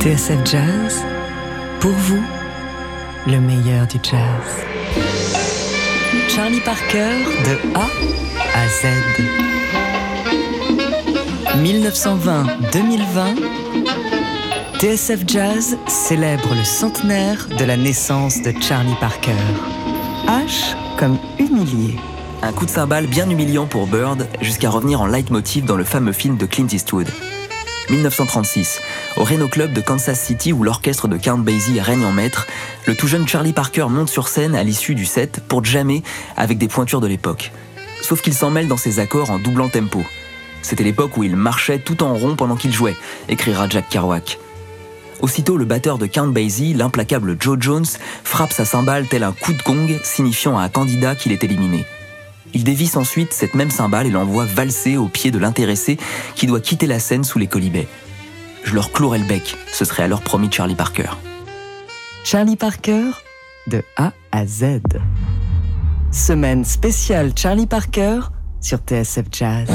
TSF Jazz, pour vous, le meilleur du jazz. Charlie Parker de A à Z. 1920-2020, TSF Jazz célèbre le centenaire de la naissance de Charlie Parker. H comme humilié. Un coup de cymbale bien humiliant pour Bird jusqu'à revenir en leitmotiv dans le fameux film de Clint Eastwood. 1936, au Reno Club de Kansas City où l'orchestre de Count Basie règne en maître, le tout jeune Charlie Parker monte sur scène à l'issue du set pour jammer avec des pointures de l'époque. Sauf qu'il s'en mêle dans ses accords en doublant tempo. C'était l'époque où il marchait tout en rond pendant qu'il jouait, écrira Jack Kerouac. Aussitôt, le batteur de Count Basie, l'implacable Joe Jones, frappe sa cymbale tel un coup de gong, signifiant à un candidat qu'il est éliminé. Il dévisse ensuite cette même cymbale et l'envoie valser au pied de l'intéressé qui doit quitter la scène sous les colibets. Je leur clouerai le bec, ce serait alors promis Charlie Parker. Charlie Parker, de A à Z. Semaine spéciale Charlie Parker sur TSF Jazz.